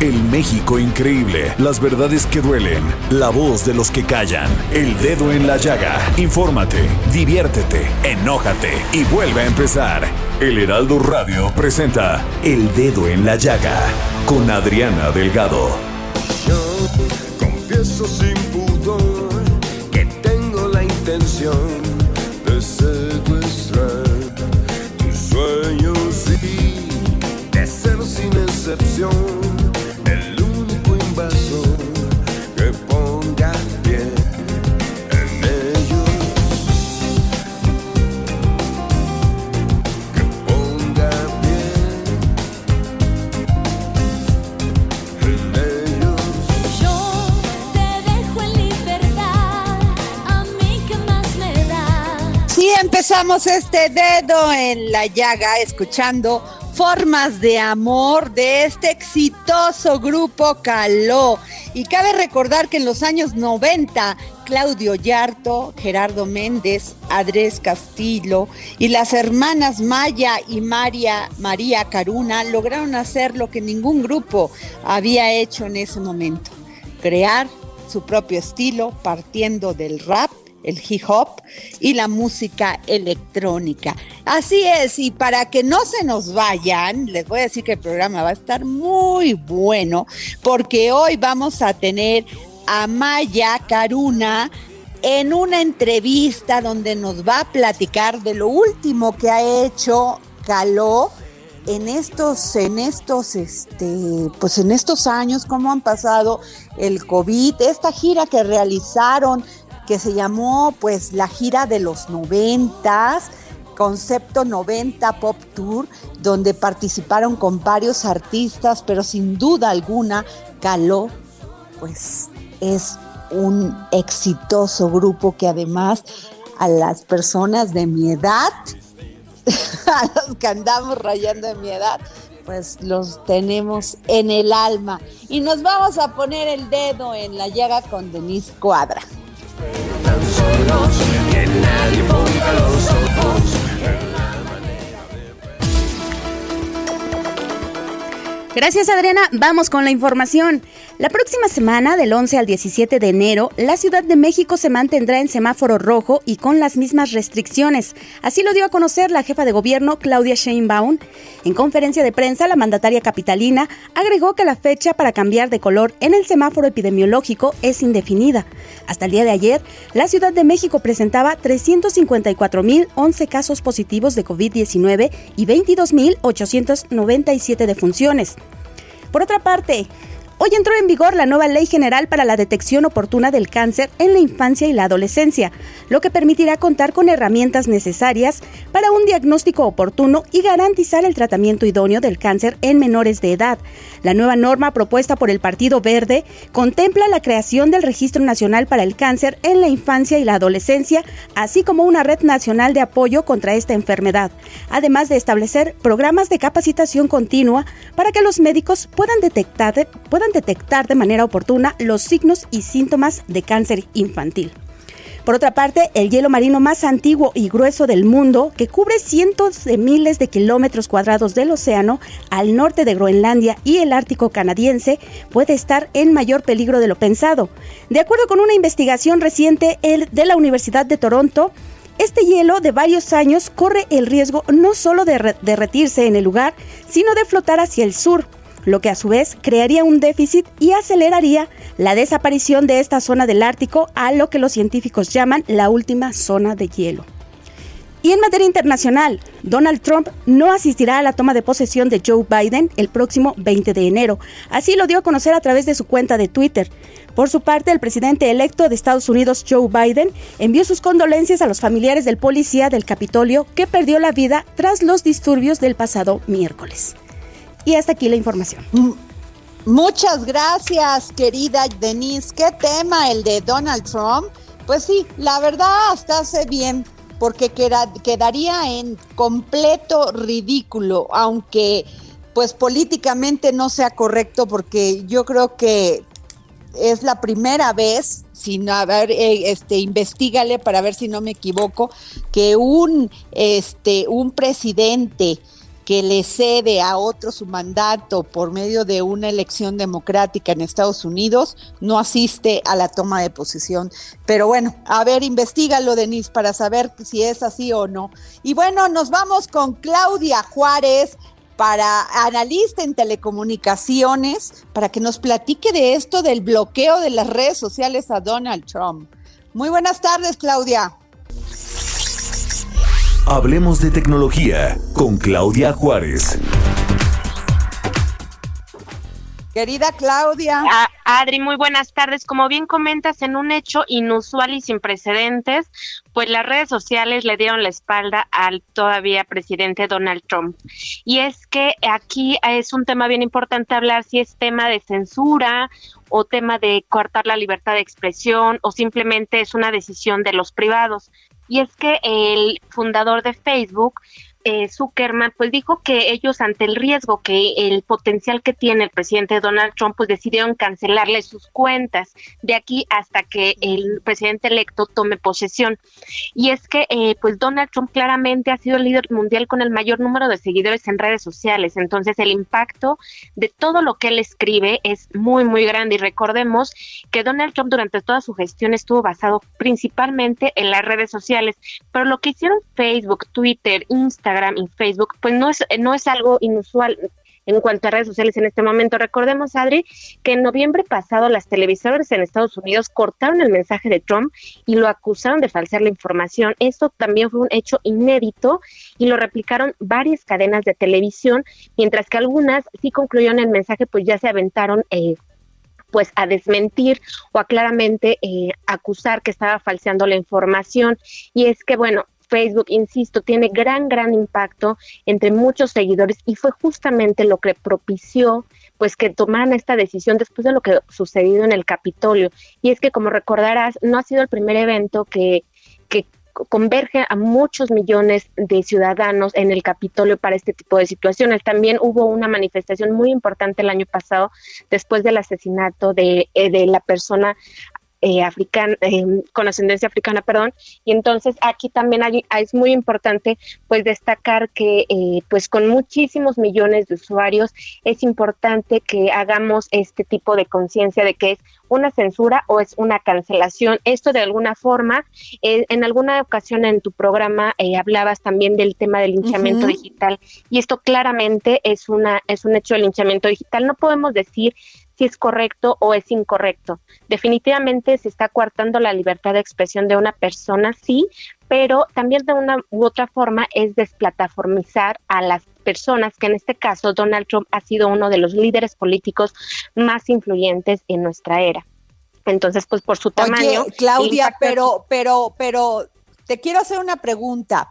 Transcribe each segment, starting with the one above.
El México increíble, las verdades que duelen, la voz de los que callan, el dedo en la llaga. Infórmate, diviértete, enójate y vuelve a empezar. El Heraldo Radio presenta El Dedo en la Llaga con Adriana Delgado. Yo confieso sin pudor que tengo la intención de ser sin excepción Empezamos este dedo en la llaga escuchando Formas de Amor de este exitoso grupo Caló. Y cabe recordar que en los años 90, Claudio Yarto, Gerardo Méndez, Andrés Castillo y las hermanas Maya y María, María Caruna lograron hacer lo que ningún grupo había hecho en ese momento, crear su propio estilo partiendo del rap el hip hop y la música electrónica. Así es, y para que no se nos vayan, les voy a decir que el programa va a estar muy bueno, porque hoy vamos a tener a Maya Caruna en una entrevista donde nos va a platicar de lo último que ha hecho Caló en estos, en estos, este, pues en estos años, cómo han pasado el COVID, esta gira que realizaron que se llamó pues la gira de los noventas, concepto 90 Pop Tour, donde participaron con varios artistas, pero sin duda alguna Caló pues es un exitoso grupo que además a las personas de mi edad, a los que andamos rayando de mi edad, pues los tenemos en el alma. Y nos vamos a poner el dedo en la llaga con Denise Cuadra. Gracias Adriana, vamos con la información. La próxima semana, del 11 al 17 de enero, la Ciudad de México se mantendrá en semáforo rojo y con las mismas restricciones. Así lo dio a conocer la jefa de gobierno, Claudia Sheinbaum. En conferencia de prensa, la mandataria capitalina agregó que la fecha para cambiar de color en el semáforo epidemiológico es indefinida. Hasta el día de ayer, la Ciudad de México presentaba 354.011 casos positivos de COVID-19 y 22.897 defunciones. Por otra parte, Hoy entró en vigor la nueva Ley General para la Detección Oportuna del Cáncer en la Infancia y la Adolescencia, lo que permitirá contar con herramientas necesarias para un diagnóstico oportuno y garantizar el tratamiento idóneo del cáncer en menores de edad. La nueva norma propuesta por el Partido Verde contempla la creación del Registro Nacional para el Cáncer en la Infancia y la Adolescencia, así como una red nacional de apoyo contra esta enfermedad, además de establecer programas de capacitación continua para que los médicos puedan detectar, puedan detectar de manera oportuna los signos y síntomas de cáncer infantil. Por otra parte, el hielo marino más antiguo y grueso del mundo, que cubre cientos de miles de kilómetros cuadrados del océano al norte de Groenlandia y el Ártico canadiense, puede estar en mayor peligro de lo pensado. De acuerdo con una investigación reciente de la Universidad de Toronto, este hielo de varios años corre el riesgo no solo de re- derretirse en el lugar, sino de flotar hacia el sur. Lo que a su vez crearía un déficit y aceleraría la desaparición de esta zona del Ártico a lo que los científicos llaman la última zona de hielo. Y en materia internacional, Donald Trump no asistirá a la toma de posesión de Joe Biden el próximo 20 de enero. Así lo dio a conocer a través de su cuenta de Twitter. Por su parte, el presidente electo de Estados Unidos, Joe Biden, envió sus condolencias a los familiares del policía del Capitolio que perdió la vida tras los disturbios del pasado miércoles. Y hasta aquí la información. Muchas gracias, querida Denise. ¿Qué tema el de Donald Trump? Pues sí, la verdad hasta hace bien porque quedaría en completo ridículo, aunque pues políticamente no sea correcto, porque yo creo que es la primera vez, sin haber, eh, este, investigale para ver si no me equivoco, que un, este, un presidente que le cede a otro su mandato por medio de una elección democrática en Estados Unidos, no asiste a la toma de posición. Pero bueno, a ver, investigalo, Denise, para saber si es así o no. Y bueno, nos vamos con Claudia Juárez para analista en telecomunicaciones, para que nos platique de esto del bloqueo de las redes sociales a Donald Trump. Muy buenas tardes, Claudia. Hablemos de tecnología con Claudia Juárez. Querida Claudia. Adri, muy buenas tardes. Como bien comentas, en un hecho inusual y sin precedentes, pues las redes sociales le dieron la espalda al todavía presidente Donald Trump. Y es que aquí es un tema bien importante hablar si es tema de censura o tema de cortar la libertad de expresión o simplemente es una decisión de los privados y es que el fundador de Facebook eh, Zuckerman, pues dijo que ellos ante el riesgo que el potencial que tiene el presidente Donald Trump, pues decidieron cancelarle sus cuentas de aquí hasta que el presidente electo tome posesión. Y es que, eh, pues Donald Trump claramente ha sido el líder mundial con el mayor número de seguidores en redes sociales. Entonces, el impacto de todo lo que él escribe es muy, muy grande. Y recordemos que Donald Trump durante toda su gestión estuvo basado principalmente en las redes sociales. Pero lo que hicieron Facebook, Twitter, Instagram, y Facebook, pues no es, no es algo inusual en cuanto a redes sociales en este momento. Recordemos, Adri, que en noviembre pasado las televisoras en Estados Unidos cortaron el mensaje de Trump y lo acusaron de falsear la información. Esto también fue un hecho inédito y lo replicaron varias cadenas de televisión, mientras que algunas sí concluyeron el mensaje, pues ya se aventaron eh, pues a desmentir o a claramente eh, acusar que estaba falseando la información. Y es que, bueno, Facebook, insisto, tiene gran, gran impacto entre muchos seguidores y fue justamente lo que propició pues que tomaran esta decisión después de lo que sucedido en el Capitolio. Y es que, como recordarás, no ha sido el primer evento que, que converge a muchos millones de ciudadanos en el Capitolio para este tipo de situaciones. También hubo una manifestación muy importante el año pasado después del asesinato de, eh, de la persona eh, africana, eh, con ascendencia africana, perdón. Y entonces aquí también es muy importante pues destacar que eh, pues con muchísimos millones de usuarios es importante que hagamos este tipo de conciencia de que es una censura o es una cancelación. Esto de alguna forma, en alguna ocasión en tu programa hablabas también del tema del linchamiento digital y esto claramente es una es un hecho de linchamiento digital. No podemos decir si es correcto o es incorrecto. Definitivamente se está coartando la libertad de expresión de una persona, sí, pero también de una u otra forma es desplataformizar a las personas, que en este caso Donald Trump ha sido uno de los líderes políticos más influyentes en nuestra era. Entonces, pues por su tamaño. Oye, Claudia, pero, pero, pero te quiero hacer una pregunta.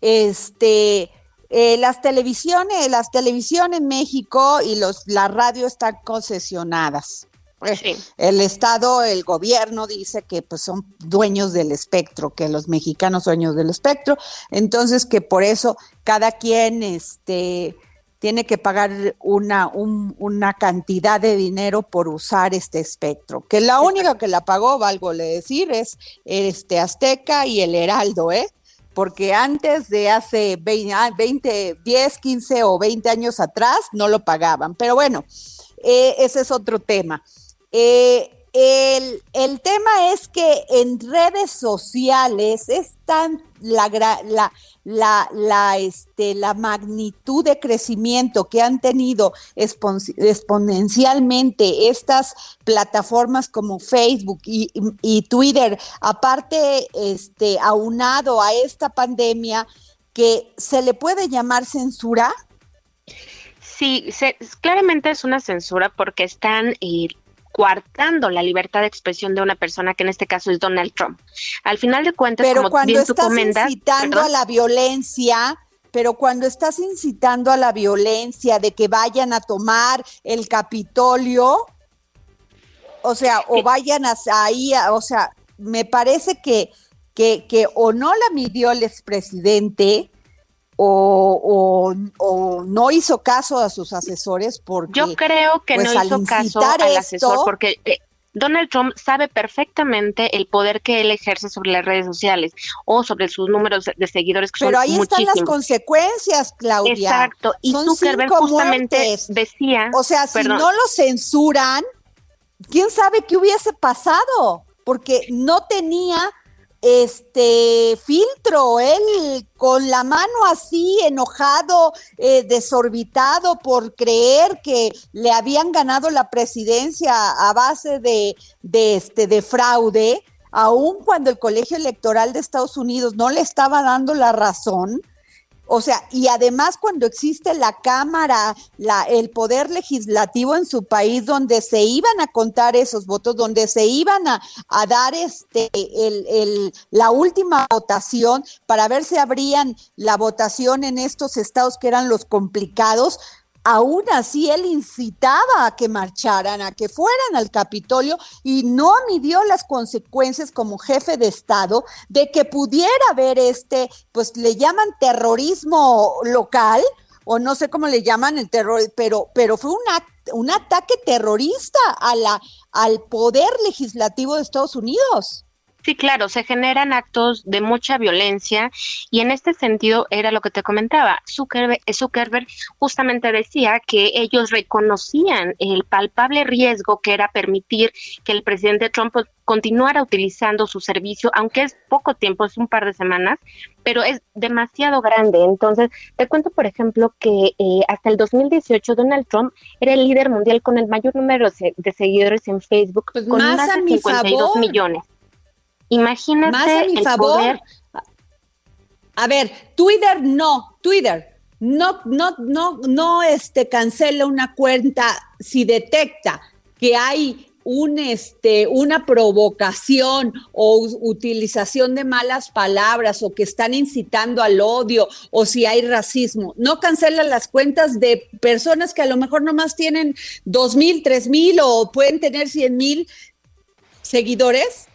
Este, eh, las televisiones, las televisiones en México y los, la radio están concesionadas. Eh, el Estado, el gobierno dice que pues son dueños del espectro, que los mexicanos son dueños del espectro, entonces que por eso cada quien este, tiene que pagar una, una cantidad de dinero por usar este espectro, que la única que la pagó, valgo le decir, es este Azteca y el Heraldo, ¿eh? Porque antes de hace 20, 10, 15 o 20 años atrás no lo pagaban. Pero bueno, eh, ese es otro tema. Eh, el, el tema es que en redes sociales es tan la, la, la, la, este, la magnitud de crecimiento que han tenido expon- exponencialmente estas plataformas como Facebook y, y Twitter, aparte, este, aunado a esta pandemia, que se le puede llamar censura. Sí, se- claramente es una censura porque están eh, coartando la libertad de expresión de una persona que en este caso es Donald Trump. Al final de cuentas, Pero como cuando bien tú estás comentas, incitando perdón, a la violencia, pero cuando estás incitando a la violencia de que vayan a tomar el Capitolio, o sea, o vayan a- ahí, a- o sea, me parece que, que, que o no la midió el expresidente o, o, o no hizo caso a sus asesores porque yo creo que pues, no hizo caso incitar al esto- asesor porque eh, Donald Trump sabe perfectamente el poder que él ejerce sobre las redes sociales o sobre sus números de seguidores que pero son ahí están las consecuencias, Claudia. Exacto, y Son Zuckerberg justamente muertes. decía, O sea, si no lo censuran, quién sabe qué hubiese pasado, porque no tenía este filtro, él con la mano así enojado, eh, desorbitado por creer que le habían ganado la presidencia a base de, este de fraude, aun cuando el Colegio Electoral de Estados Unidos no le estaba dando la razón. O sea, y además cuando existe la Cámara, la, el poder legislativo en su país, donde se iban a contar esos votos, donde se iban a, a dar este el, el, la última votación para ver si abrían la votación en estos estados que eran los complicados, aún así él incitaba a que marcharan, a que fueran al Capitolio y no midió las consecuencias como jefe de Estado de que pudiera haber este, pues le llaman terrorismo local o no sé cómo le llaman el terror, pero, pero fue un, act- un ataque terrorista a la, al poder legislativo de Estados Unidos. Sí, claro, se generan actos de mucha violencia y en este sentido era lo que te comentaba. Zuckerberg, Zuckerberg justamente decía que ellos reconocían el palpable riesgo que era permitir que el presidente Trump continuara utilizando su servicio, aunque es poco tiempo, es un par de semanas, pero es demasiado grande. Entonces, te cuento, por ejemplo, que eh, hasta el 2018 Donald Trump era el líder mundial con el mayor número de, seguidores en Facebook, Pues con más de mi 52 favor. millones. Imagínate Más a mi el favor. poder. A ver, Twitter no, Twitter no, no, no, no, este, cancela una cuenta si detecta que hay un, este, una provocación o utilización de malas palabras o que están incitando al odio o si hay racismo. No cancela las cuentas de personas que a lo mejor nomás tienen dos mil, tres mil o pueden tener cien mil seguidores.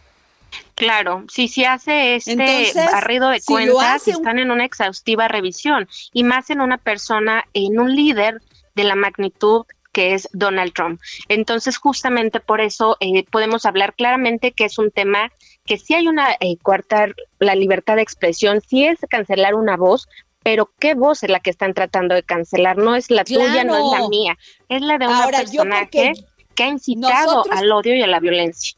Claro, si se hace este Entonces, barrido de si cuentas, un- están en una exhaustiva revisión y más en una persona, en un líder de la magnitud que es Donald Trump. Entonces, justamente por eso eh, podemos hablar claramente que es un tema que sí hay una eh, coartar la libertad de expresión, sí es cancelar una voz, pero ¿qué voz es la que están tratando de cancelar? No es la tuya, no es la mía, es la de un Ahora, yo personaje que ha incitado nosotros- al odio y a la violencia.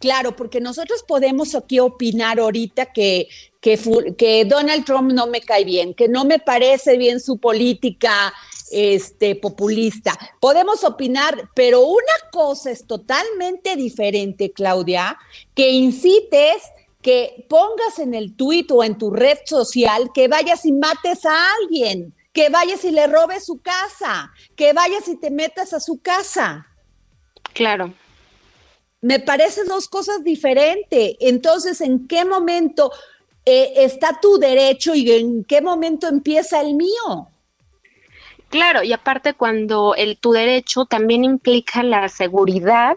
Claro, porque nosotros podemos aquí opinar ahorita que, que, que Donald Trump no me cae bien, que no me parece bien su política este, populista. Podemos opinar, pero una cosa es totalmente diferente, Claudia, que incites, que pongas en el tuit o en tu red social que vayas y mates a alguien, que vayas y le robes su casa, que vayas y te metas a su casa Claro. Me parecen dos cosas diferentes. Entonces, ¿en qué momento eh, está tu derecho y en qué momento empieza el mío? Claro, y aparte cuando el tu derecho también implica la seguridad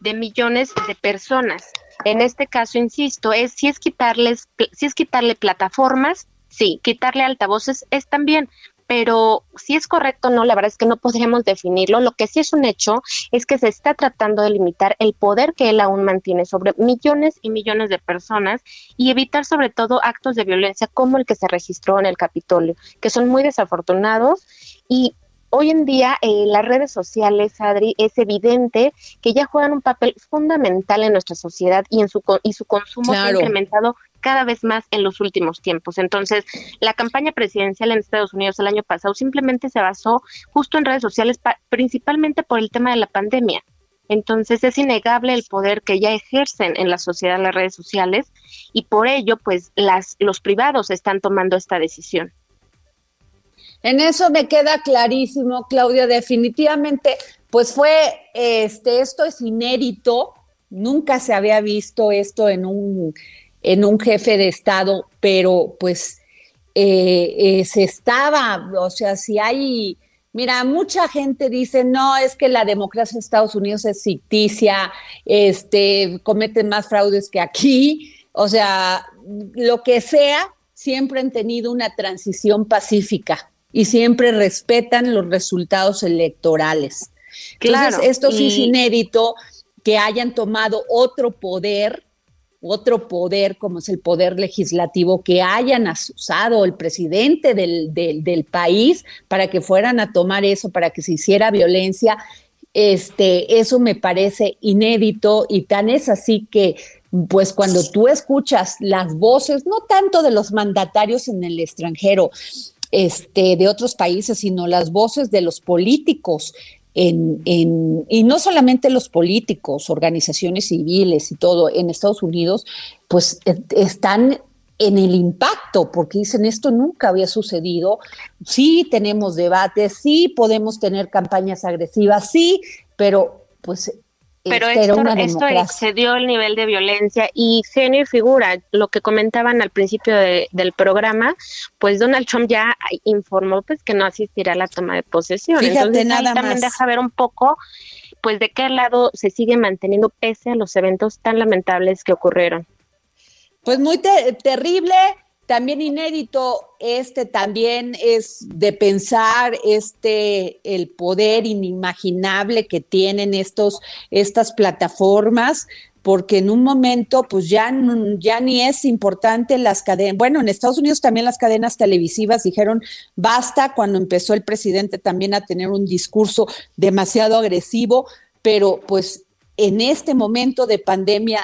de millones de personas. En este caso, insisto, es si es quitarles, si es quitarle plataformas, sí, quitarle altavoces es también, pero si es correcto o no, la verdad es que no podríamos definirlo. Lo que sí es un hecho es que se está tratando de limitar el poder que él aún mantiene sobre millones y millones de personas y evitar sobre todo actos de violencia como el que se registró en el Capitolio, que son muy desafortunados y hoy en día eh, las redes sociales, Adri, es evidente que ya juegan un papel fundamental en nuestra sociedad y en su y su consumo se ha incrementado cada vez más en los últimos tiempos. Entonces, la campaña presidencial en Estados Unidos el año pasado simplemente se basó justo en redes sociales, principalmente por el tema de la pandemia. Entonces es innegable el poder que ya ejercen en la sociedad las redes sociales y por ello pues las los privados están tomando esta decisión. En eso me queda clarísimo, Claudia, definitivamente, pues fue, este, esto es inédito, nunca se había visto esto en un, en un jefe de Estado, pero pues eh, eh, se estaba, o sea, si hay, mira, mucha gente dice, no, es que la democracia de Estados Unidos es ficticia, este, cometen más fraudes que aquí, o sea, lo que sea, siempre han tenido una transición pacífica y siempre respetan los resultados electorales. Entonces, esto sí es inédito que hayan tomado otro poder, otro poder como es el poder legislativo, que hayan usado el presidente del, del, país para que fueran a tomar eso, para que se hiciera violencia. Este, eso me parece inédito y tan es así que pues cuando tú escuchas las voces, no tanto de los mandatarios en el extranjero, este, de otros países, sino las voces de los políticos. En, en, y no solamente los políticos, organizaciones civiles y todo en Estados Unidos, pues e, están en el impacto, porque dicen esto nunca había sucedido. Sí tenemos debates, sí podemos tener campañas agresivas, sí, pero pues pero esto, esto excedió el nivel de violencia y genio y figura, lo que comentaban al principio del programa, pues Donald Trump ya informó pues que no asistirá a la toma de posesión. Fíjate, Entonces nada también deja ver un poco pues de qué lado se sigue manteniendo pese a los eventos tan lamentables que ocurrieron. Pues muy terrible, también inédito, este también es de pensar este el poder inimaginable que tienen estos estas plataformas porque en un momento pues ya, ya ni es importante las cadenas, bueno, en Estados Unidos también las cadenas televisivas dijeron basta cuando empezó el presidente también a tener un discurso demasiado agresivo, pero pues en este momento de pandemia,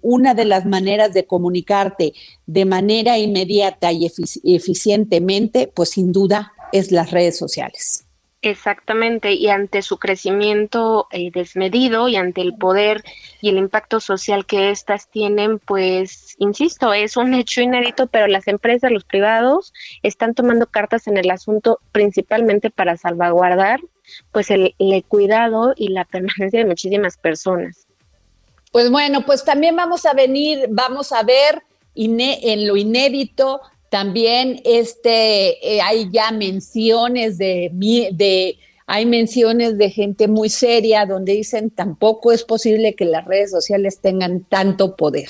una de las maneras de comunicarte de manera inmediata y eficientemente, pues sin duda es las redes sociales. Exactamente, y ante su crecimiento eh, desmedido y ante el poder y el impacto social que éstas tienen, pues, insisto, es un hecho inédito, pero las empresas, los privados, están tomando cartas en el asunto principalmente para salvaguardar pues el, cuidado y la permanencia de muchísimas personas. Pues bueno, pues también vamos a venir, vamos a ver en lo inédito también este eh, hay ya menciones de, de hay menciones de gente muy seria donde dicen tampoco es posible que las redes sociales tengan tanto poder.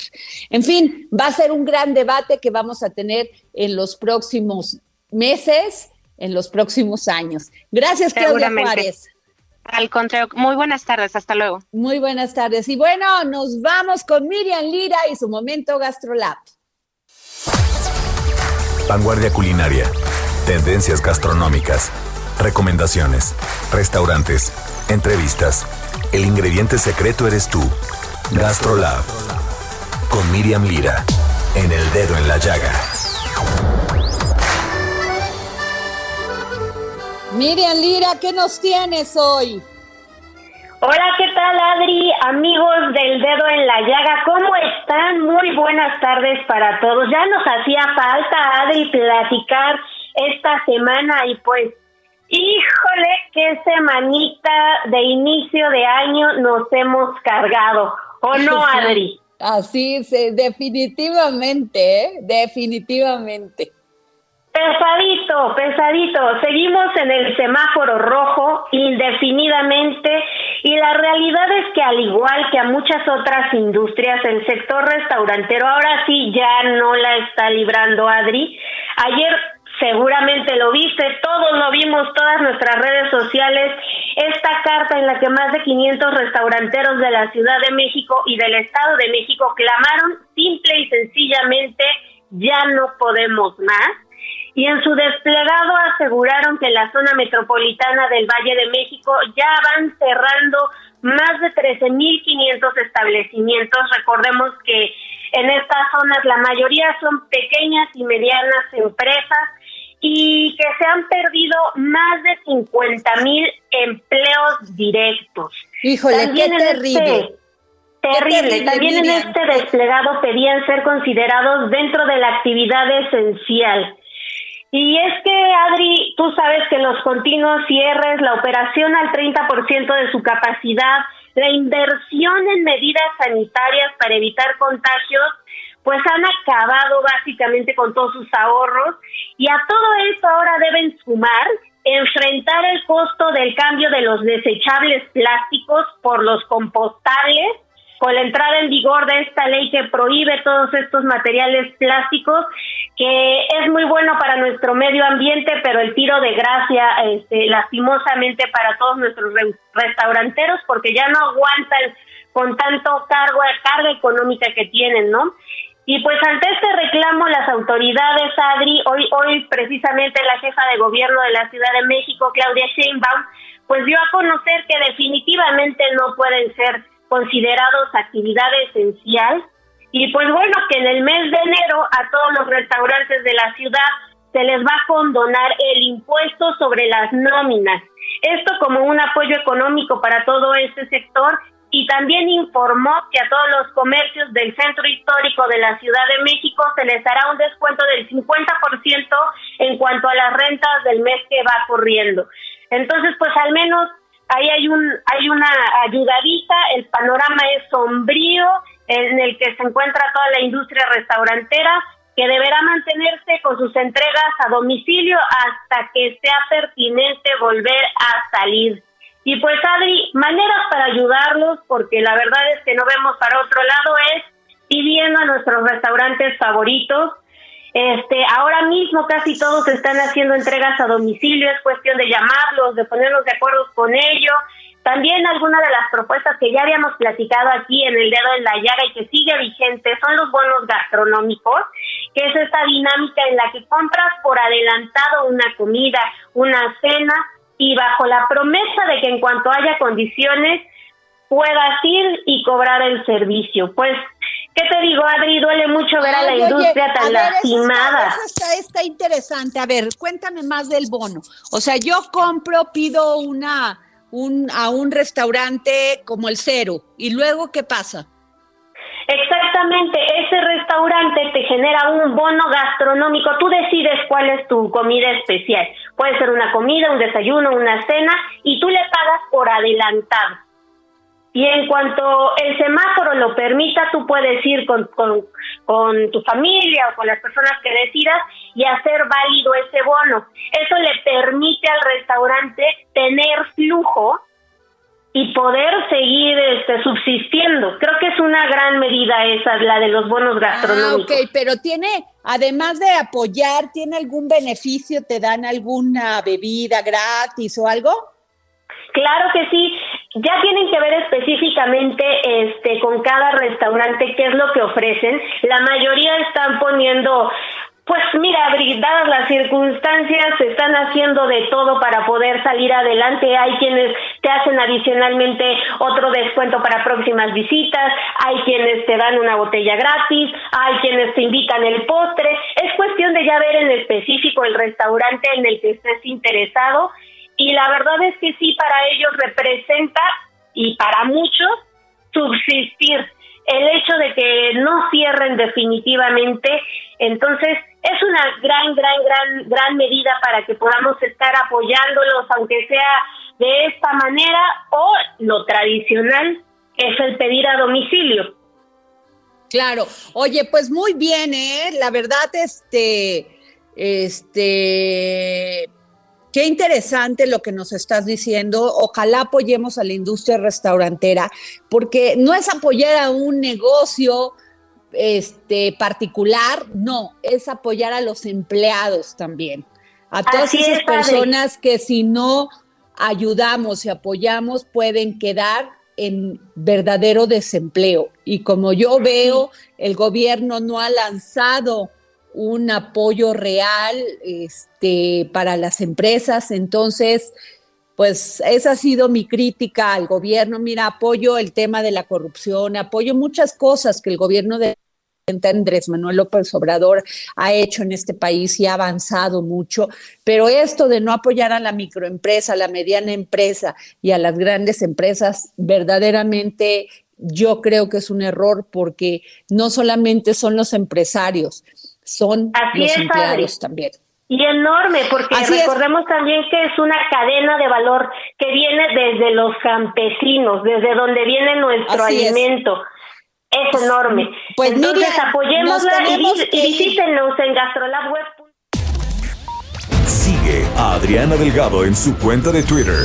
En fin, va a ser un gran debate que vamos a tener en los próximos meses en los próximos años. Gracias, Claudia Juárez. Al contrario, muy buenas tardes, hasta luego. Muy buenas tardes. Y bueno, nos vamos con Miriam Lira y su momento GastroLab. Vanguardia culinaria, tendencias gastronómicas, recomendaciones, restaurantes, entrevistas. El ingrediente secreto eres tú. GastroLab. Con Miriam Lira, en el dedo en la llaga. Miriam Lira, ¿qué nos tienes hoy? Hola, ¿qué tal Adri? Amigos del dedo en la llaga, ¿cómo están? Muy buenas tardes para todos. Ya nos hacía falta, Adri, platicar esta semana y pues, híjole, qué semanita de inicio de año nos hemos cargado, ¿o no, Adri? Así es, definitivamente, ¿eh? definitivamente. Pesadito, pesadito. Seguimos en el semáforo rojo indefinidamente y la realidad es que al igual que a muchas otras industrias, el sector restaurantero ahora sí ya no la está librando Adri. Ayer seguramente lo viste, todos lo vimos, todas nuestras redes sociales, esta carta en la que más de 500 restauranteros de la Ciudad de México y del Estado de México clamaron simple y sencillamente ya no podemos más y en su desplegado aseguraron que la zona metropolitana del Valle de México ya van cerrando más de 13.500 establecimientos. Recordemos que en estas zonas la mayoría son pequeñas y medianas empresas y que se han perdido más de 50.000 empleos directos. Híjole, qué en terrible. Este, terrible. También en este desplegado pedían ser considerados dentro de la actividad esencial. Y es que, Adri, tú sabes que los continuos cierres, la operación al 30% de su capacidad, la inversión en medidas sanitarias para evitar contagios, pues han acabado básicamente con todos sus ahorros. Y a todo esto ahora deben sumar enfrentar el costo del cambio de los desechables plásticos por los compostables. Con la entrada en vigor de esta ley que prohíbe todos estos materiales plásticos, que es muy bueno para nuestro medio ambiente, pero el tiro de gracia, este, lastimosamente para todos nuestros re- restauranteros, porque ya no aguantan con tanto cargo, carga económica que tienen, ¿no? Y pues ante este reclamo, las autoridades, Adri, hoy, hoy precisamente la jefa de gobierno de la Ciudad de México, Claudia Sheinbaum, pues dio a conocer que definitivamente no pueden ser considerados actividad esencial. Y pues bueno, que en el mes de enero a todos los restaurantes de la ciudad se les va a condonar el impuesto sobre las nóminas. Esto como un apoyo económico para todo este sector y también informó que a todos los comercios del centro histórico de la Ciudad de México se les hará un descuento del 50% en cuanto a las rentas del mes que va corriendo. Entonces, pues al menos ahí hay un hay una ayudadita, el panorama es sombrío en el que se encuentra toda la industria restaurantera que deberá mantenerse con sus entregas a domicilio hasta que sea pertinente volver a salir. Y pues Adri, maneras para ayudarlos, porque la verdad es que no vemos para otro lado, es pidiendo a nuestros restaurantes favoritos. Este, ahora mismo casi todos están haciendo entregas a domicilio, es cuestión de llamarlos, de ponernos de acuerdo con ello. También algunas de las propuestas que ya habíamos platicado aquí en el dedo en la llaga y que sigue vigente son los bonos gastronómicos, que es esta dinámica en la que compras por adelantado una comida, una cena y bajo la promesa de que en cuanto haya condiciones puedas ir y cobrar el servicio. Pues, ¿qué te digo, Adri? Duele mucho ver a la oye, industria a tan eso lastimada. Está, eso está, está interesante. A ver, cuéntame más del bono. O sea, yo compro, pido una, un, a un restaurante como el cero. ¿Y luego qué pasa? Exactamente, ese restaurante te genera un bono gastronómico, tú decides cuál es tu comida especial. Puede ser una comida, un desayuno, una cena y tú le pagas por adelantado. Y en cuanto el semáforo lo permita, tú puedes ir con, con, con tu familia o con las personas que decidas y hacer válido ese bono. Eso le permite al restaurante tener flujo y poder seguir este, subsistiendo. Creo que es una gran medida esa, la de los bonos Ah, gastronómicos. ok, pero tiene, además de apoyar, ¿tiene algún beneficio? ¿Te dan alguna bebida gratis o algo? Claro que sí. Ya tienen que ver específicamente este con cada restaurante qué es lo que ofrecen. La mayoría están poniendo pues mira, dadas las circunstancias, se están haciendo de todo para poder salir adelante. Hay quienes te hacen adicionalmente otro descuento para próximas visitas, hay quienes te dan una botella gratis, hay quienes te invitan el postre. Es cuestión de ya ver en específico el restaurante en el que estés interesado y la verdad es que sí, para ellos representa y para muchos subsistir el hecho de que no cierren definitivamente, entonces es una gran, gran, gran, gran medida para que podamos estar apoyándolos, aunque sea de esta manera, o lo tradicional, es el pedir a domicilio. Claro. Oye, pues muy bien, ¿eh? La verdad, este, este, qué interesante lo que nos estás diciendo. Ojalá apoyemos a la industria restaurantera, porque no es apoyar a un negocio este particular, no, es apoyar a los empleados también. A todas Así esas es, personas que si no ayudamos y apoyamos pueden quedar en verdadero desempleo. Y como yo veo, el gobierno no ha lanzado un apoyo real este, para las empresas. Entonces, pues esa ha sido mi crítica al gobierno. Mira, apoyo el tema de la corrupción, apoyo muchas cosas que el gobierno de Andrés Manuel López Obrador ha hecho en este país y ha avanzado mucho, pero esto de no apoyar a la microempresa, a la mediana empresa y a las grandes empresas, verdaderamente yo creo que es un error porque no solamente son los empresarios, son los empleados también. Y enorme, porque recordemos también que es una cadena de valor que viene desde los campesinos, desde donde viene nuestro alimento. Es. enorme. Pues Entonces apoyémosla y, y visítenos en gastrolabweb. Sigue a Adriana Delgado en su cuenta de Twitter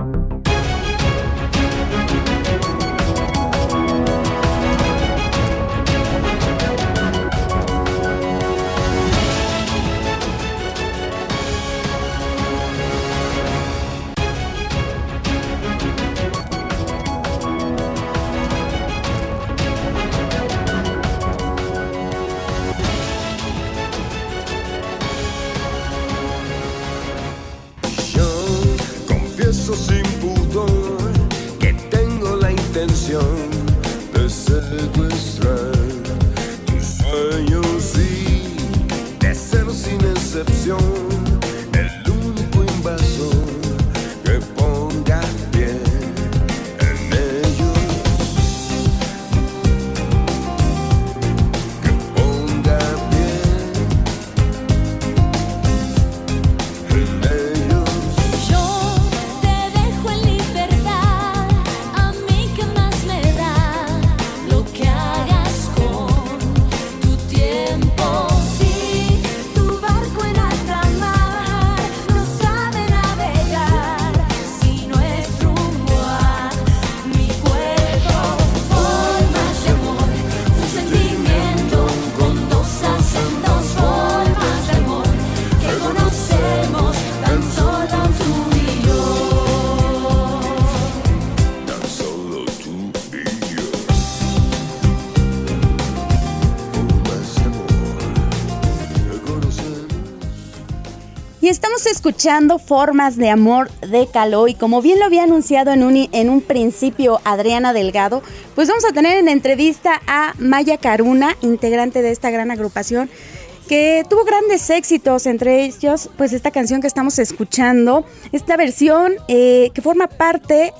Escuchando Formas de Amor de Caló. Y como bien lo había anunciado en un, en un principio Adriana Delgado, pues vamos a tener en entrevista a Maya Caruna, integrante de esta gran agrupación que tuvo grandes éxitos, entre ellos pues esta canción que estamos escuchando, esta versión eh, que forma parte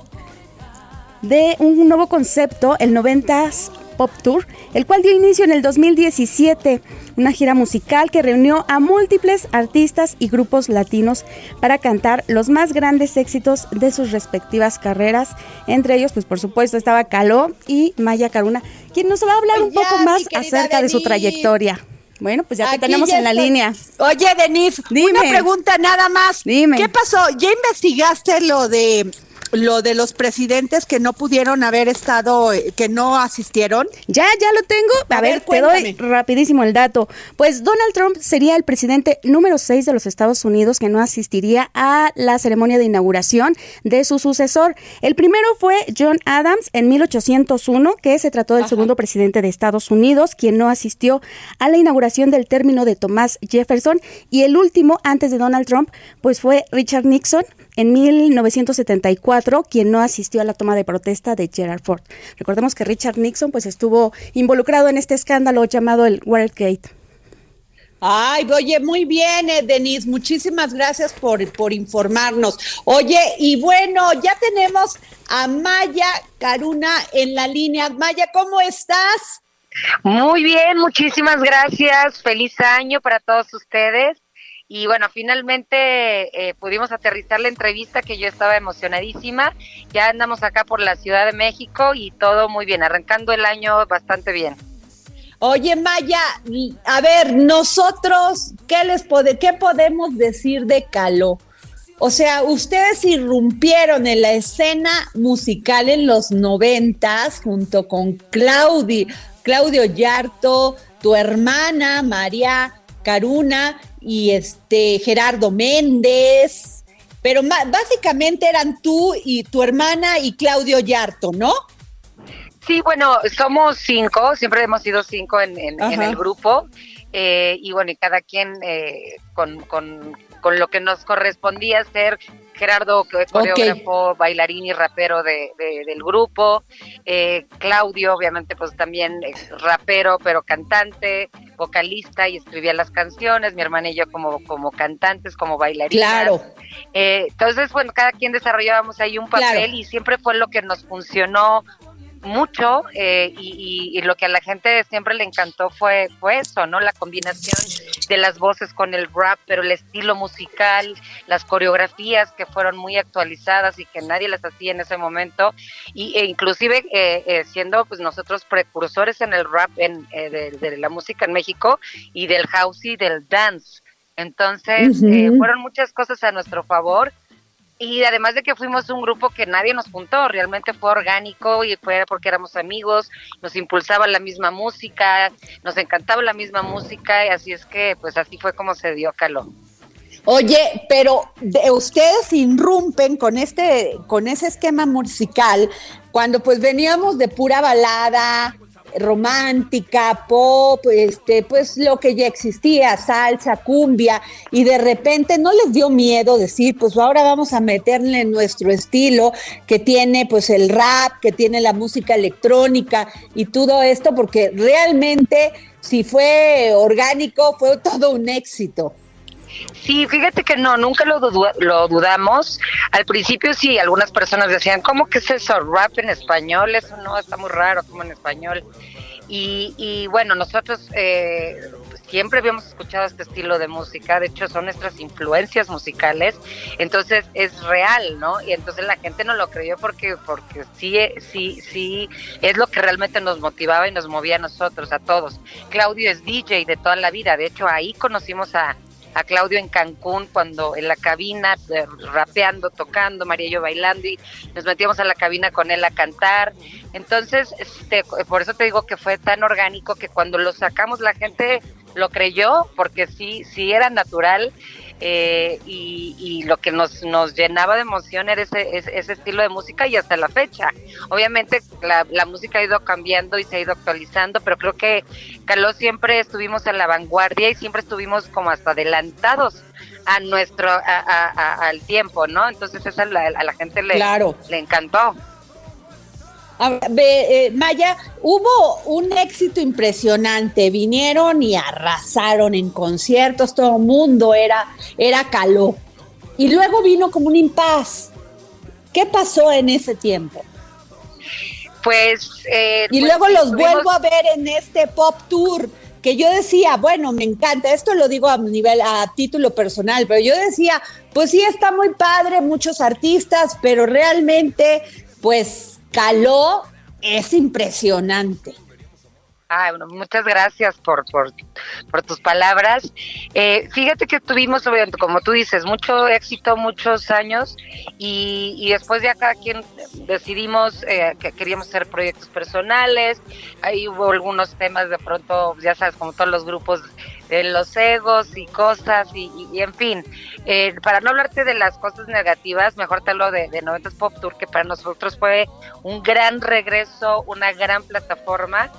de un nuevo concepto, el 90s Pop Tour, el cual dio inicio en el 2017, una gira musical que reunió a múltiples artistas y grupos latinos para cantar los más grandes éxitos de sus respectivas carreras. Entre ellos, pues por supuesto, estaba Caló y Maya Caruna, quien nos va a hablar un poco más acerca de su trayectoria. Bueno, pues ya que tenemos en la línea. Oye, Denise, una pregunta nada más. Dime. ¿Qué pasó? ¿Ya investigaste lo de lo de los presidentes que no pudieron haber estado, eh, que no asistieron? Ya, ya lo tengo. A, ver, te doy rapidísimo el dato. Pues Donald Trump sería el presidente número 6 de los Estados Unidos que no asistiría a la ceremonia de inauguración de su sucesor. El primero fue John Adams en 1801, que se trató del segundo presidente de Estados Unidos, quien no asistió a la inauguración del término de Thomas Jefferson. Y el último, antes de Donald Trump, pues fue Richard Nixon, en 1974, quien no asistió a la toma de protesta de Gerald Ford. Recordemos que Richard Nixon pues estuvo involucrado en este escándalo llamado el Watergate. Ay, oye, muy bien, eh, Denise, muchísimas gracias por, por informarnos. Oye, y bueno, ya tenemos a Maya Caruna en la línea. Maya, ¿cómo estás? Muy bien, muchísimas gracias. Feliz año para todos ustedes Y bueno, finalmente eh, pudimos aterrizar la entrevista que yo estaba emocionadísima. Ya andamos acá por la Ciudad de México y todo muy bien, arrancando el año bastante bien. Oye, Maya, a ver, nosotros, ¿qué les qué podemos decir de Caló? O sea, ustedes irrumpieron en la escena musical en los noventas junto con Claudi, Claudio Yarto, tu hermana María Caruna y este Gerardo Méndez. Pero básicamente eran tú y tu hermana y Claudio Yarto, ¿no? Sí, bueno, somos cinco, siempre hemos sido cinco en, el grupo. Eh, y bueno, y cada quien eh, con, con, con, lo que nos correspondía ser Gerardo, coreógrafo, bailarín y rapero de, del grupo, eh, Claudio, obviamente, pues también rapero, pero cantante, vocalista y escribía las canciones, mi hermana y yo como, como cantantes, como bailarinas. Claro. entonces, bueno, cada quien desarrollábamos ahí un papel y siempre fue lo que nos funcionó mucho eh, y, lo que a la gente siempre le encantó fue, fue eso, ¿no? La combinación de las voces con el rap, pero el estilo musical, las coreografías que fueron muy actualizadas y que nadie las hacía en ese momento, y, e inclusive eh, eh, siendo pues nosotros precursores en el rap en, de, la música en México y del house y del dance. Entonces, fueron muchas cosas a nuestro favor y además de que fuimos un grupo que nadie nos juntó, realmente fue orgánico y fue porque éramos amigos, nos impulsaba la misma música, nos encantaba la misma música y así es que pues así fue como se dio Caló. Oye, pero ustedes irrumpen con este, con ese esquema musical, cuando pues veníamos de pura balada, romántica, pop, este, pues lo que ya existía, salsa, cumbia, y de repente no les dio miedo decir, pues ahora vamos a meterle nuestro estilo que tiene pues el rap, que tiene la música electrónica y todo esto, porque realmente si fue orgánico fue todo un éxito. Sí, fíjate que no, nunca lo, lo dudamos. Al principio sí, algunas personas decían, ¿cómo que es eso? ¿Rap en español? Eso no, está muy raro como en español. Y, y bueno, nosotros eh, siempre habíamos escuchado este estilo de música, de hecho son nuestras influencias musicales, entonces es real, ¿no? Y entonces la gente no lo creyó porque, porque sí, sí, sí, es lo que realmente nos motivaba y nos movía a nosotros, a todos. Claudio es DJ de toda la vida, de hecho ahí conocimos a, a Claudio en Cancún cuando en la cabina eh, rapeando, tocando, María y yo bailando y nos metíamos a la cabina con él a cantar. Entonces, este, por eso te digo que fue tan orgánico que cuando lo sacamos la gente lo creyó porque sí, sí era natural eh, y, lo que nos, nos llenaba de emoción era ese, ese, estilo de música y hasta la fecha. Obviamente la, la, música ha ido cambiando y se ha ido actualizando, pero creo que Caló siempre estuvimos en la vanguardia y siempre estuvimos como hasta adelantados a nuestro al tiempo, ¿no? Entonces eso a la, a la gente le, le encantó. Eh, Maya, hubo un éxito impresionante, vinieron y arrasaron en conciertos, todo el mundo era, era caló. Y luego vino como un impas. ¿Qué pasó en ese tiempo? Pues... Eh, y pues luego los vuelvo a ver en este pop tour que yo decía, bueno, me encanta, esto lo digo a nivel, a título personal, pero yo decía, pues sí, está muy padre, muchos artistas, pero realmente, pues caló es impresionante. Ah, bueno, muchas gracias por, por, tus palabras. Eh, fíjate que tuvimos, como tú dices, mucho éxito, muchos años y, y después ya cada quien decidimos eh, que queríamos hacer proyectos personales. Ahí hubo algunos temas de pronto, ya sabes, como todos los grupos de los egos y cosas y, en fin. Eh, para no hablarte de las cosas negativas, mejor te hablo de, de 90 Pop Tour, que para nosotros fue un gran regreso, una gran plataforma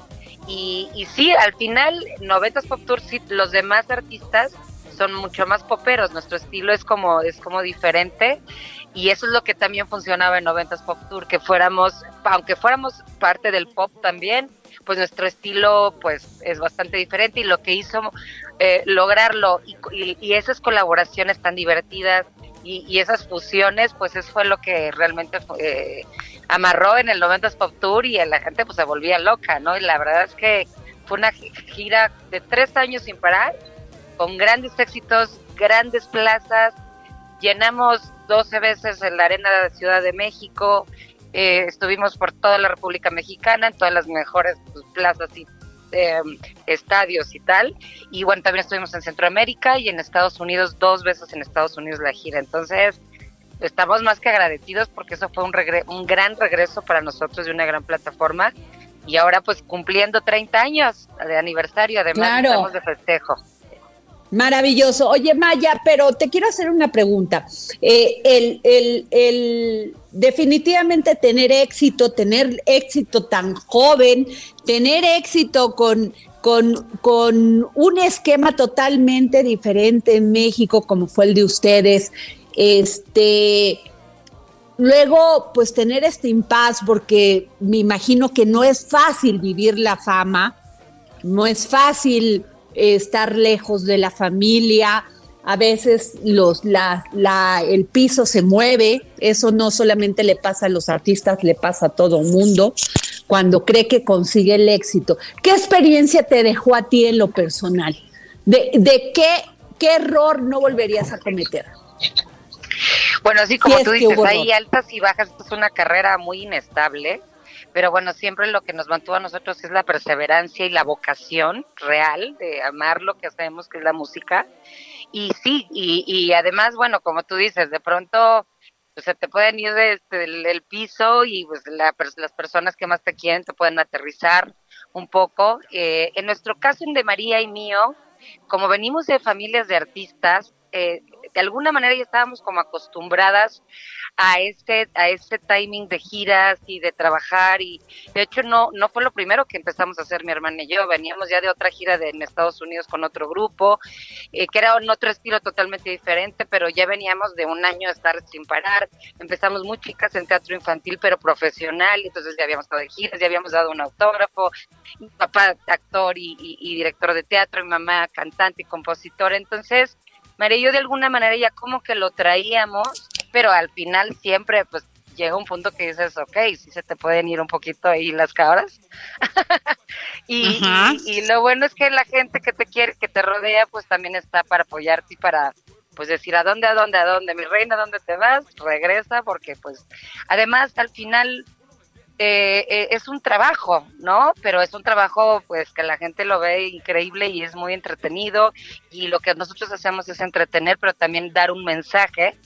y, y sí, al final, Noventas Pop Tour, sí, los demás artistas son mucho más poperos, nuestro estilo es como, es como diferente y eso es lo que también funcionaba en Noventas Pop Tour, que fuéramos, aunque fuéramos parte del pop también, pues nuestro estilo pues es bastante diferente y lo que hizo eh, lograrlo y, y, esas colaboraciones tan divertidas y, esas fusiones, pues eso fue lo que realmente eh, amarró en el 90s Pop Tour y la gente pues se volvía loca, ¿no? Y la verdad es que fue una gira de tres años sin parar con grandes éxitos, grandes plazas. Llenamos 12 veces en la Arena de Ciudad de México. eh, estuvimos por toda la República Mexicana, en todas las mejores pues, plazas y eh, estadios y tal. Y bueno, también estuvimos en Centroamérica y en Estados Unidos, dos veces en Estados Unidos la gira. Entonces, estamos más que agradecidos porque eso fue un, regre- un gran regreso para nosotros de una gran plataforma. Y ahora pues cumpliendo 30 años de aniversario, además Claro. estamos de festejo. Maravilloso. Oye, Maya, pero te quiero hacer una pregunta. Eh, el, el- el- definitivamente tener éxito, tener éxito tan joven, tener éxito con, con, con un esquema totalmente diferente en México, como fue el de ustedes, este. Luego, pues tener este impas, porque me imagino que no es fácil vivir la fama, no es fácil estar lejos de la familia, a veces los, la, la- el piso se mueve, eso no solamente le pasa a los artistas, le pasa a todo mundo cuando cree que consigue el éxito. ¿Qué experiencia te dejó a ti en lo personal? ¿De, de qué, qué error no volverías a cometer? Bueno, así como Sí, es tú dices, hay altas y bajas, esto es una carrera muy inestable, pero bueno, siempre lo que nos mantuvo a nosotros es la perseverancia y la vocación real de amar lo que hacemos, que es la música. Y sí, y, además, bueno, como tú dices, de pronto pues, se te pueden ir desde el, piso y pues la las personas que más te quieren te pueden aterrizar un poco. Eh, en nuestro caso, en de María y mío, como venimos de familias de artistas, eh, de alguna manera ya estábamos como acostumbradas a este a este timing de giras y de trabajar y de hecho no no fue lo primero que empezamos a hacer mi hermana y yo. Veníamos ya de otra gira de, en Estados Unidos con otro grupo eh, que era en otro estilo totalmente diferente pero ya veníamos de un año de estar sin parar. Empezamos muy chicas en teatro infantil pero profesional entonces ya habíamos estado de giras ya habíamos dado un autógrafo. Mi papá actor y director de teatro mi mamá cantante y compositora entonces María y yo de alguna manera ya como que lo traíamos, pero al final siempre pues llega un punto que dices, ok, sí se te pueden ir un poquito ahí las cabras. y, y lo bueno es que la gente que te quiere, que te rodea, pues también está para apoyarte y para pues decir a dónde, a dónde, a dónde, mi reina, a dónde te vas, regresa, porque pues además al final eh, eh, es un trabajo, ¿no? Pero es un trabajo pues que la gente lo ve increíble y es muy entretenido y lo que nosotros hacemos es entretener, pero también dar un mensaje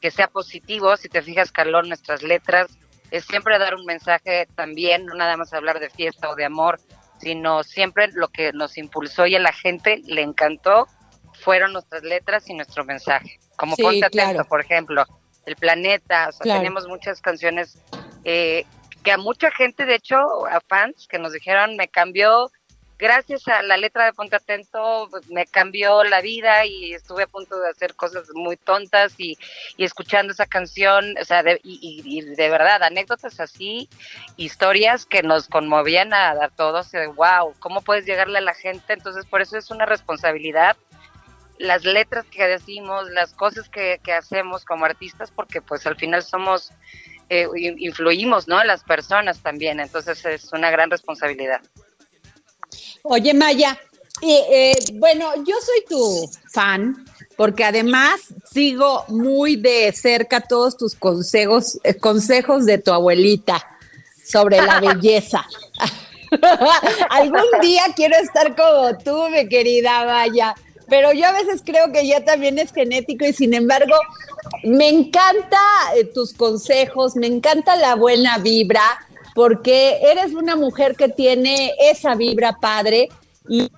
que sea positivo. Si te fijas, Carlón, nuestras letras es siempre dar un mensaje también, no nada más hablar de fiesta o de amor, sino siempre lo que nos impulsó y a la gente le encantó fueron nuestras letras y nuestro mensaje. Como Sí, Ponte Atento, claro. por ejemplo, El Planeta, o sea, Claro. tenemos muchas canciones eh, que a mucha gente, de hecho, a fans que nos dijeron, me cambió, gracias a la letra de Ponte Atento, me cambió la vida y estuve a punto de hacer cosas muy tontas y, y escuchando esa canción, o sea, de, y de verdad, anécdotas así, historias que nos conmovían a, a todos, de wow, ¿cómo puedes llegarle a la gente? Entonces, por eso es una responsabilidad las letras que decimos, las cosas que, que hacemos como artistas, porque pues al final somos, eh, in- influimos, ¿no? En las personas también, entonces es una gran responsabilidad. Oye, Maya, eh, eh, bueno, yo soy tu fan porque además sigo muy de cerca todos tus consejos, eh, consejos de tu abuelita sobre la belleza. Algún día quiero estar como tú, mi querida Maya. Pero yo a veces creo que ya también es genético y sin embargo me encanta eh, tus consejos, me encanta la buena vibra, porque eres una mujer que tiene esa vibra padre y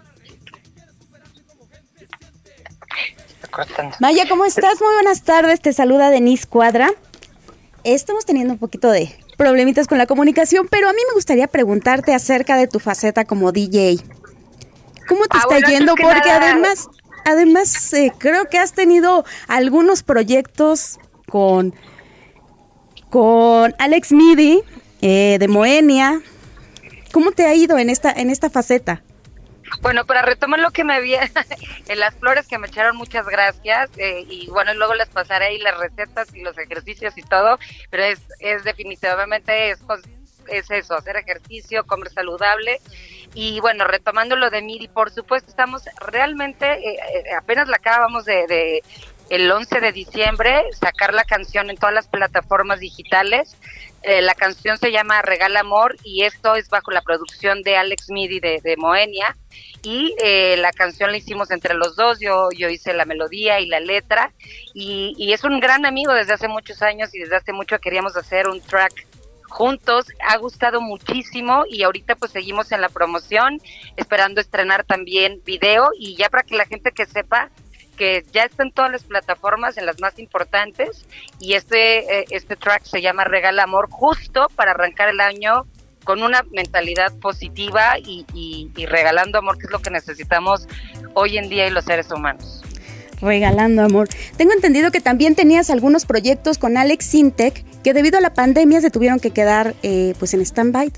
Maya, ¿cómo estás? Muy buenas tardes. Te saluda Denise Cuadra. Estamos teniendo un poquito de problemitas con la comunicación, pero a mí me gustaría preguntarte acerca de tu faceta como DJ. ¿Cómo te Ah, está bueno, yendo? Porque nada- además, además eh, creo que has tenido algunos proyectos con, con Alex Midi eh, de Moenia. ¿Cómo te ha ido en esta, en esta faceta? Bueno, para retomar lo que me había, en las flores que me echaron, muchas gracias. eh, y bueno, luego les pasaré ahí las recetas y los ejercicios y todo. Pero es, es definitivamente es, es eso, hacer ejercicio, comer saludable. Y bueno, retomando lo de Miri, por supuesto, estamos realmente, eh, eh, apenas la acabamos de, de, el 11 de diciembre, sacar la canción en todas las plataformas digitales. Eh, la canción se llama Regala Amor y esto es bajo la producción de Alex Midi de, de Moenia. Y eh, la canción la hicimos entre los dos, yo, yo hice la melodía y la letra. Y, y es un gran amigo desde hace muchos años y desde hace mucho queríamos hacer un track juntos, ha gustado muchísimo y ahorita pues seguimos en la promoción, esperando estrenar también video y ya para que la gente que sepa que ya está en todas las plataformas, en las más importantes, y este, eh, este track se llama Regala Amor, justo para arrancar el año con una mentalidad positiva y, regalando amor, que es lo que necesitamos hoy en día y los seres humanos regalando amor. Tengo entendido que también tenías algunos proyectos con Alex Sintec que debido a la pandemia se tuvieron que quedar eh, pues en stand-by.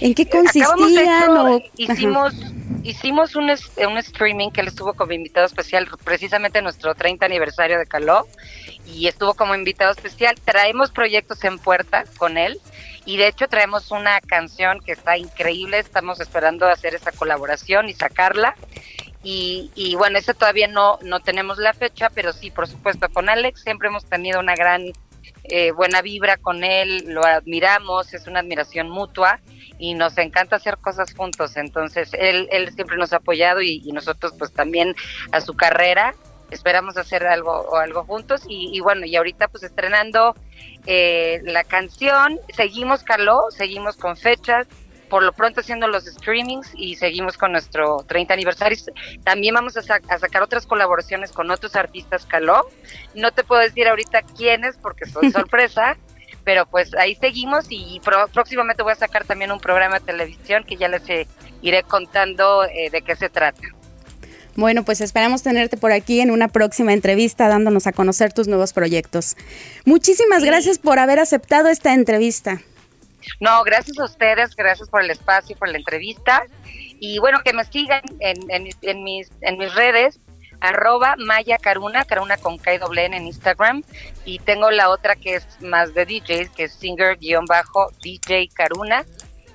¿En qué consistían? Hecho, hicimos hicimos un, un streaming que él estuvo como invitado especial precisamente en nuestro 30 aniversario de Caló y estuvo como invitado especial. Traemos proyectos en puerta con él y de hecho traemos una canción que está increíble, estamos esperando hacer esa colaboración y sacarla y, y bueno, ese todavía no, no tenemos la fecha, pero sí, por supuesto, con Alex siempre hemos tenido una gran eh, buena vibra con él, lo admiramos, es una admiración mutua y nos encanta hacer cosas juntos, entonces él, él siempre nos ha apoyado y, y nosotros pues también a su carrera. Esperamos hacer algo o algo juntos y, y, bueno y ahorita pues estrenando eh, la canción seguimos Caló seguimos con fechas por lo pronto haciendo los streamings y seguimos con nuestro 30 aniversario. También vamos a, sa a sacar otras colaboraciones con otros artistas Caló. No te puedo decir ahorita quiénes porque son sorpresa, pero pues ahí seguimos y pro próximamente voy a sacar también un programa de televisión que ya les eh, iré contando eh, de qué se trata. Bueno, pues esperamos tenerte por aquí en una próxima entrevista dándonos a conocer tus nuevos proyectos. Muchísimas sí. gracias por haber aceptado esta entrevista. No, gracias a ustedes, gracias por el espacio, por la entrevista. Y bueno, que me sigan en, mis, redes, arroba Maya Caruna, Caruna con K en Instagram. Y tengo la otra que es más de DJs, que es singer-DJ Caruna.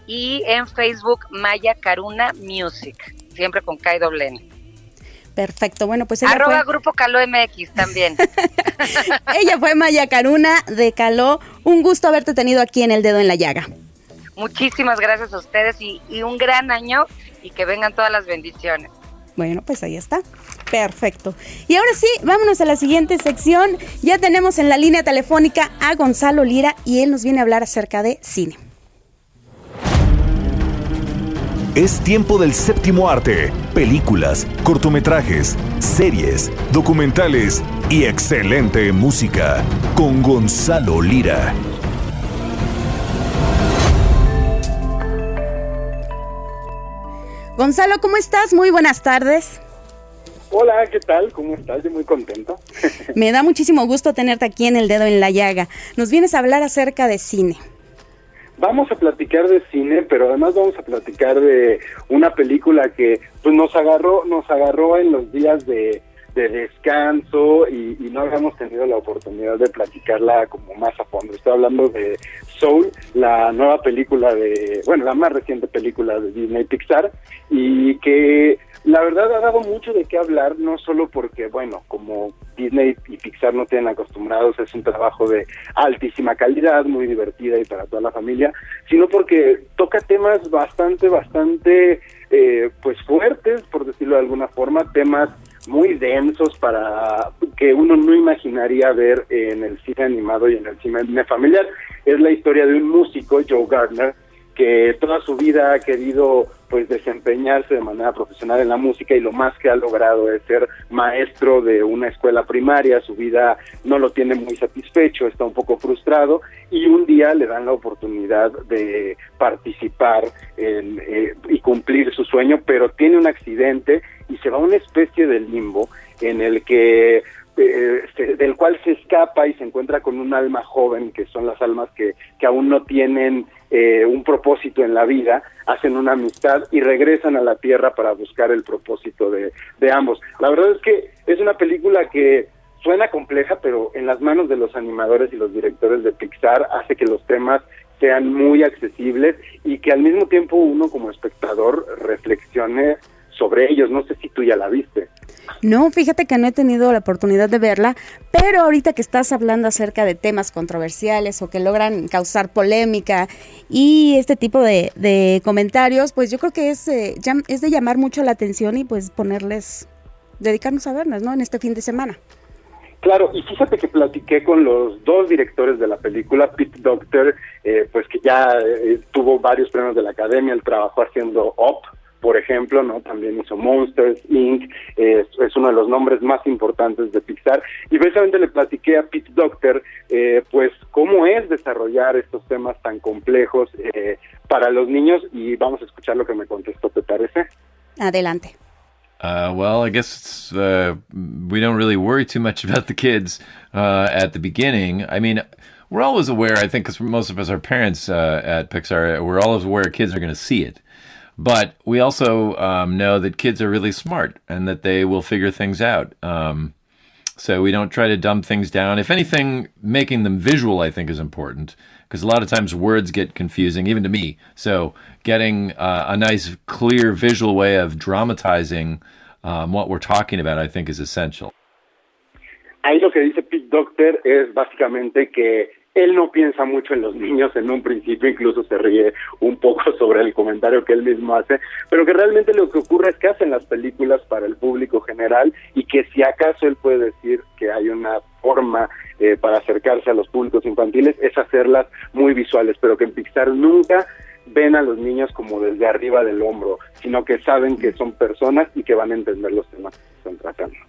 Y en Facebook, Maya Caruna Music, siempre con K doble. Perfecto, bueno, pues ella Arroba fue... Grupo Caló MX también. ella fue Maya Caruna de Caló. Un gusto haberte tenido aquí en El Dedo en la Llaga. Muchísimas gracias a ustedes y, y un gran año y que vengan todas las bendiciones. Bueno, pues ahí está. Perfecto. Y ahora sí, vámonos a la siguiente sección. Ya tenemos en la línea telefónica a Gonzalo Lira y él nos viene a hablar acerca de cine. Es tiempo del séptimo arte, películas, cortometrajes, series, documentales y excelente música con Gonzalo Lira. Gonzalo, ¿cómo estás? Muy buenas tardes. Hola, ¿qué tal? ¿Cómo estás? Yo muy contento. Me da muchísimo gusto tenerte aquí en El Dedo en la Llaga. Nos vienes a hablar acerca de cine. Vamos a platicar de cine, pero además vamos a platicar de una película que pues nos agarró, nos agarró en los días de, de descanso y, y, no habíamos tenido la oportunidad de platicarla como más a fondo. Estoy hablando de Soul, la nueva película de, bueno, la más reciente película de Disney Pixar y que la verdad ha dado mucho de qué hablar, no solo porque, bueno, como Disney y Pixar no tienen acostumbrados, es un trabajo de altísima calidad, muy divertida y para toda la familia, sino porque toca temas bastante, bastante, eh, pues fuertes, por decirlo de alguna forma, temas muy densos para que uno no imaginaría ver en el cine animado y en el cine familiar. Es la historia de un músico, Joe Gardner, que toda su vida ha querido pues desempeñarse de manera profesional en la música y lo más que ha logrado es ser maestro de una escuela primaria, su vida no lo tiene muy satisfecho, está un poco frustrado y un día le dan la oportunidad de participar en, eh, y cumplir su sueño, pero tiene un accidente y se va a una especie de limbo en el que eh, del cual se escapa y se encuentra con un alma joven, que son las almas que, que aún no tienen eh, un propósito en la vida, hacen una amistad y regresan a la Tierra para buscar el propósito de, de ambos. La verdad es que es una película que suena compleja, pero en las manos de los animadores y los directores de Pixar hace que los temas sean muy accesibles y que al mismo tiempo uno como espectador reflexione sobre ellos. No sé si tú ya la viste. No, fíjate que no he tenido la oportunidad de verla, pero ahorita que estás hablando acerca de temas controversiales o que logran causar polémica y este tipo de, de comentarios, pues yo creo que es, eh, es de llamar mucho la atención y pues ponerles, dedicarnos a verlas, ¿no? En este fin de semana. Claro, y fíjate que platiqué con los dos directores de la película, Pete Docter, eh, pues que ya eh, tuvo varios premios de la academia, él trabajó haciendo Up, por ejemplo, ¿no? También hizo Monsters, Inc., eh, es, es uno de los nombres más importantes de Pixar, y precisamente le platiqué a Pete Docter, eh, pues, cómo es desarrollar estos temas tan complejos eh, para los niños, y vamos a escuchar lo que me contestó, ¿te parece? Adelante. Uh, well, I guess it's, uh, we don't really worry too much about the kids uh, at the beginning. I mean, we're always aware, I think, because most of us are parents uh, at Pixar, we're always aware kids are going to see it. But we also um, know that kids are really smart and that they will figure things out. Um, so we don't try to dumb things down. If anything, making them visual, I think, is important because a lot of times words get confusing, even to me. So getting uh, a nice, clear visual way of dramatizing um, what we're talking about, I think, is essential. Ahí lo que dice Pete Docter es básicamente que él no piensa mucho en los niños en un principio, incluso se ríe un poco sobre el comentario que él mismo hace, pero que realmente lo que ocurre es que hacen las películas para el público general y que si acaso él puede decir que hay una forma eh, para acercarse a los públicos infantiles es hacerlas muy visuales, pero que en Pixar nunca ven a los niños como desde arriba del hombro, sino que saben que son personas y que van a entender los temas que están tratando.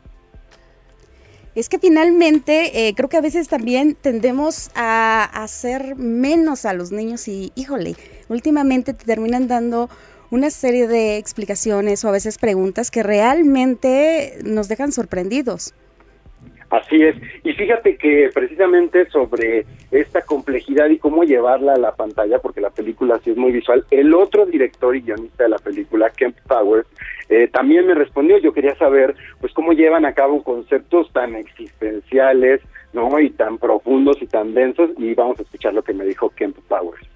Es que finalmente eh, creo que a veces también tendemos a hacer menos a los niños y, híjole, últimamente te terminan dando una serie de explicaciones o a veces preguntas que realmente nos dejan sorprendidos. Así es. Y fíjate que precisamente sobre esta complejidad y cómo llevarla a la pantalla, porque la película sí es muy visual, el otro director y guionista de la película, Kemp Powers, eh, también me respondió. Yo quería saber, pues, cómo llevan a cabo conceptos tan existenciales, ¿no? Y tan profundos y tan densos. Y vamos a escuchar lo que me dijo Kemp Powers.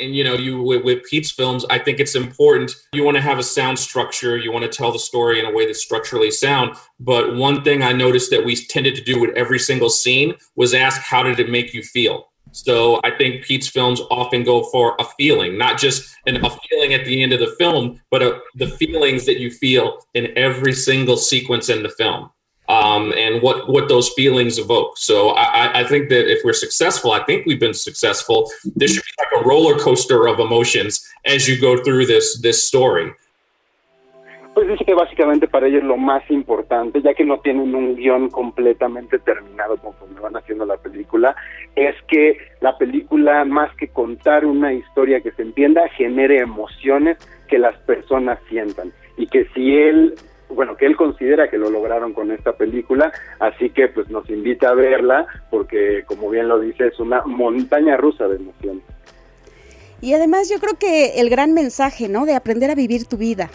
and you know you with, with pete's films i think it's important you want to have a sound structure you want to tell the story in a way that's structurally sound but one thing i noticed that we tended to do with every single scene was ask how did it make you feel so i think pete's films often go for a feeling not just an, a feeling at the end of the film but a, the feelings that you feel in every single sequence in the film um, and what what those feelings evoke. So I, I- think that if we're successful, I think we've been successful. This should be like a roller coaster of emotions as you go through this this story. Pues dice que básicamente para ellos lo más importante, ya que no tienen un guion completamente terminado conforme van haciendo la película, es que la película, más que contar una historia que se entienda, genere emociones que las personas sientan. Y que si él, bueno, que él considera que lo lograron con esta película, así que pues nos invita a verla, porque como bien lo dice, es una montaña rusa de emociones. Y además yo creo que el gran mensaje, ¿no? De aprender a vivir tu vida.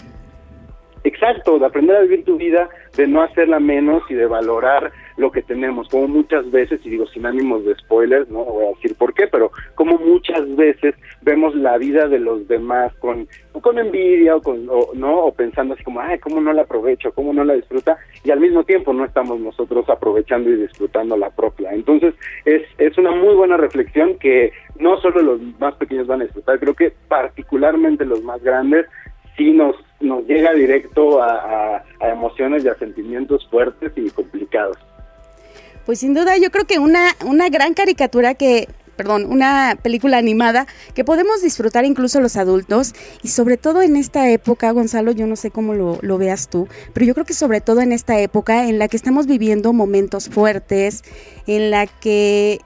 Exacto, de aprender a vivir tu vida, de no hacerla menos y de valorar lo que tenemos, como muchas veces, y digo sin ánimos de spoilers, no voy a decir por qué, pero como muchas veces vemos la vida de los demás con, con envidia o, con, o, no o pensando así como, ay, cómo no la aprovecho, cómo no la disfruta, y al mismo tiempo no estamos nosotros aprovechando y disfrutando la propia. Entonces es, es una muy buena reflexión que no solo los más pequeños van a disfrutar, creo que particularmente los más grandes sí nos, nos llega directo a, a, a emociones y a sentimientos fuertes y complicados. Pues sin duda yo creo que una, una gran caricatura que, perdón, una película animada que podemos disfrutar incluso los adultos y sobre todo en esta época, Gonzalo, yo no sé cómo lo, lo veas tú, pero yo creo que sobre todo en esta época en la que estamos viviendo momentos fuertes, en la que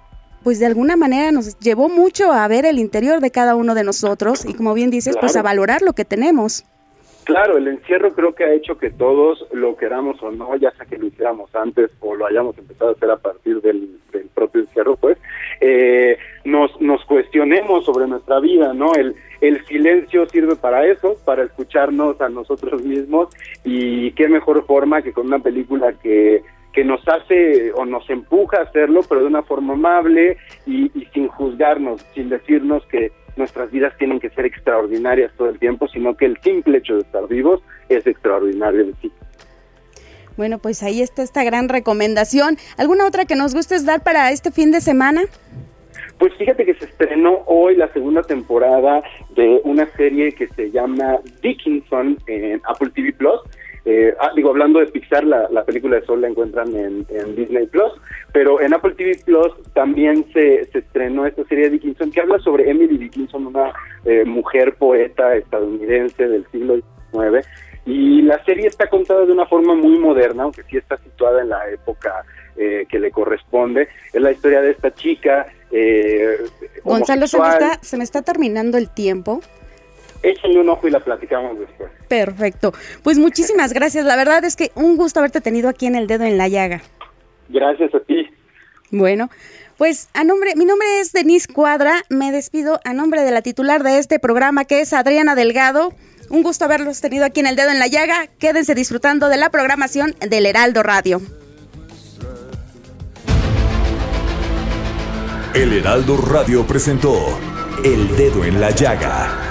pues de alguna manera nos llevó mucho a ver el interior de cada uno de nosotros y como bien dices, pues a valorar lo que tenemos. Claro, el encierro creo que ha hecho que todos lo queramos o no, ya sea que lo hiciéramos antes o lo hayamos empezado a hacer a partir del, propio encierro, pues, eh, nos, nos cuestionemos sobre nuestra vida, ¿no? El, el silencio sirve para eso, para escucharnos a nosotros mismos y qué mejor forma que con una película que, que nos hace o nos empuja a hacerlo, pero de una forma amable y, y sin juzgarnos, sin decirnos que nuestras vidas tienen que ser extraordinarias todo el tiempo, sino que el simple hecho de estar vivos es extraordinario en sí. Bueno, pues ahí está esta gran recomendación. ¿Alguna otra que nos gustes dar para este fin de semana? Pues fíjate que se estrenó hoy la segunda temporada de una serie que se llama Dickinson en Apple TV Plus. Eh, ah, digo, hablando de Pixar, la, la película de Sol la encuentran en, en Disney Plus, pero en Apple TV Plus también se, se estrenó esta serie de Dickinson que habla sobre Emily Dickinson, una eh, mujer poeta estadounidense del siglo XIX. Y la serie está contada de una forma muy moderna, aunque sí está situada en la época eh, que le corresponde. Es la historia de esta chica. Eh, Gonzalo, se me, está, se me está terminando el tiempo. Échenle un ojo y la platicamos después. Perfecto. Pues muchísimas gracias. La verdad es que un gusto haberte tenido aquí en el dedo en la llaga. Gracias a ti. Bueno, pues a nombre, mi nombre es Denise Cuadra. Me despido a nombre de la titular de este programa, que es Adriana Delgado. Un gusto haberlos tenido aquí en el dedo en la llaga. Quédense disfrutando de la programación del Heraldo Radio. El Heraldo Radio presentó El Dedo en la Llaga